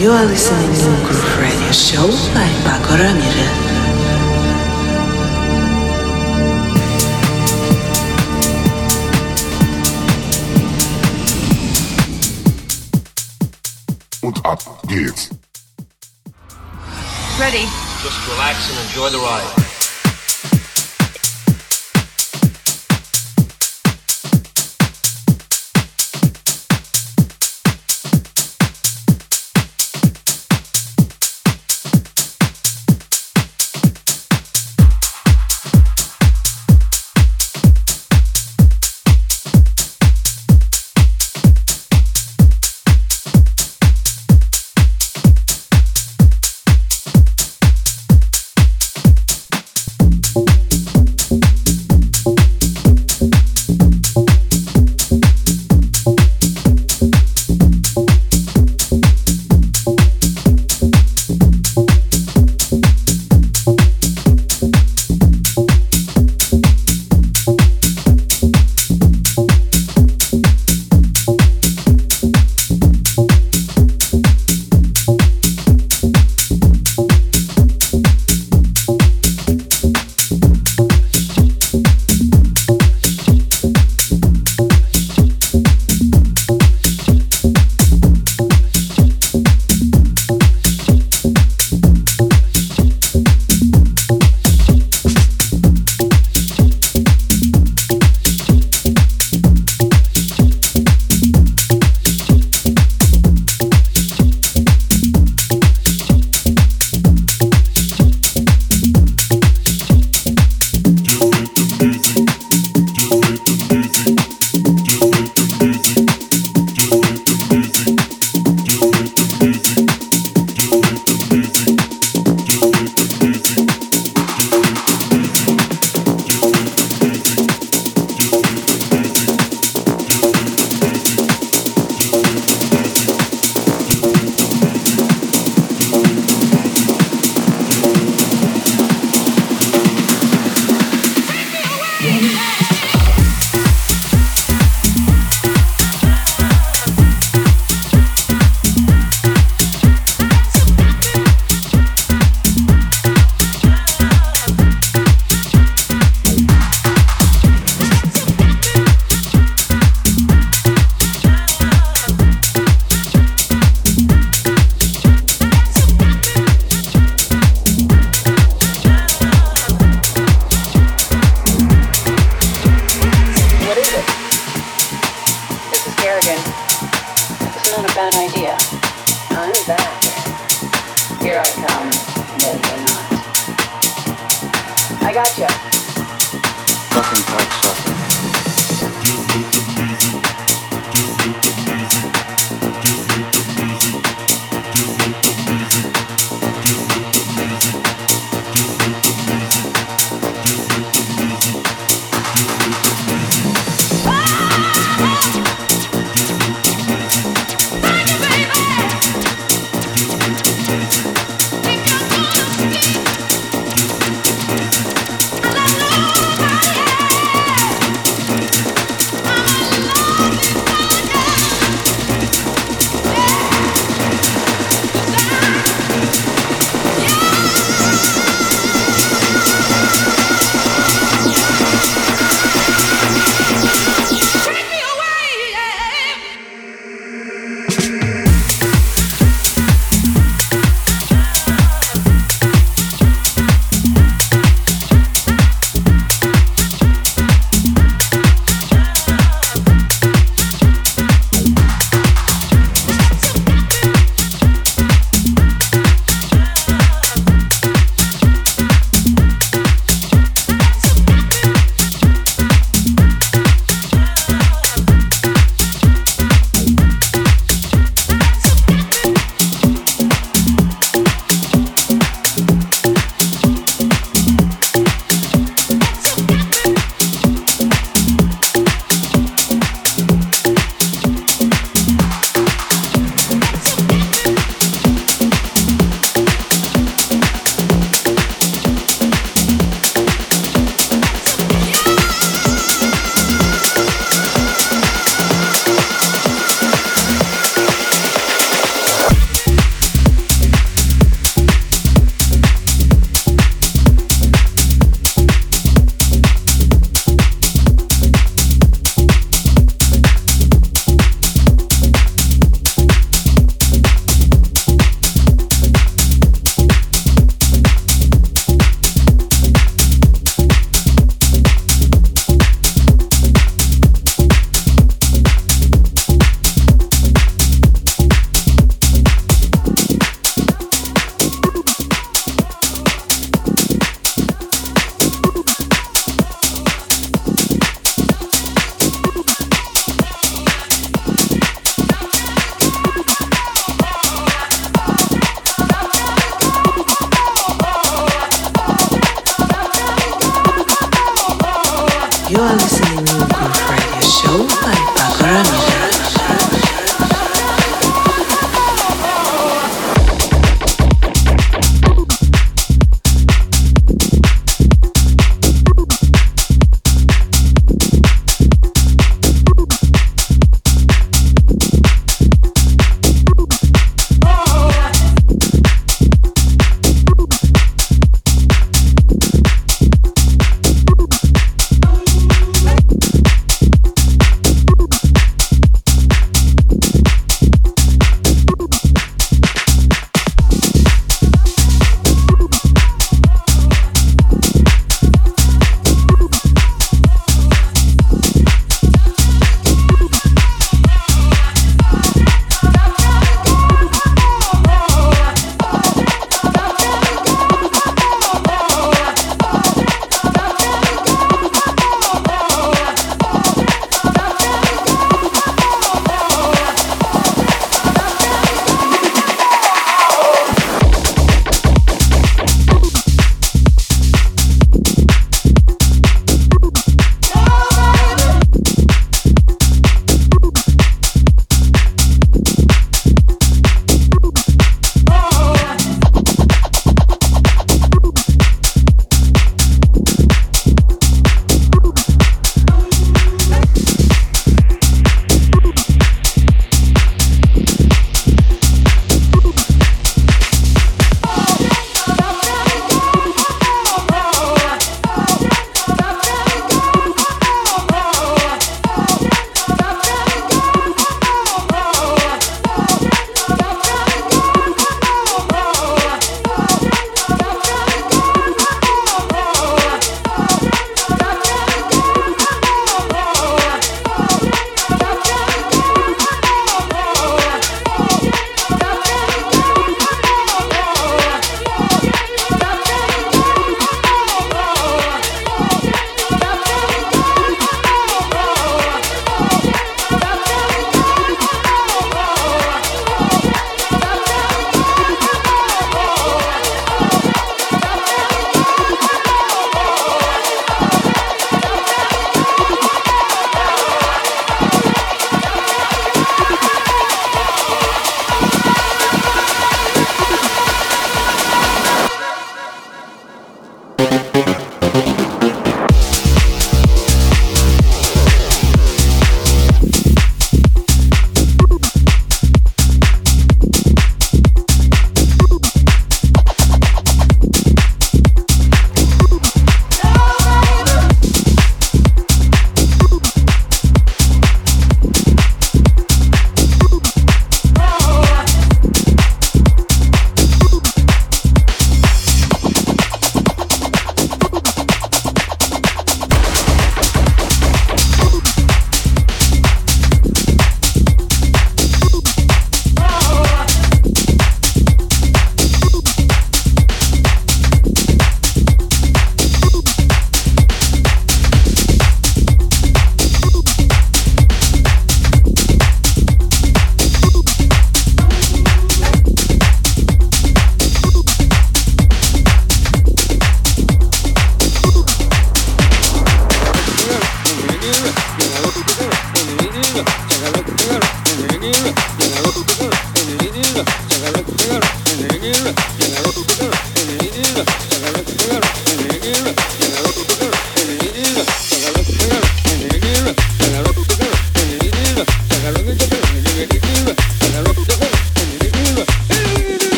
You are listening to Groove Radio Show by Pako Ramirez. Und ab geht's. Ready. Just relax and enjoy the ride.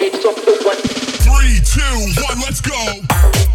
Three, two, one, let's go.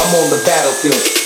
I'm on the battlefield.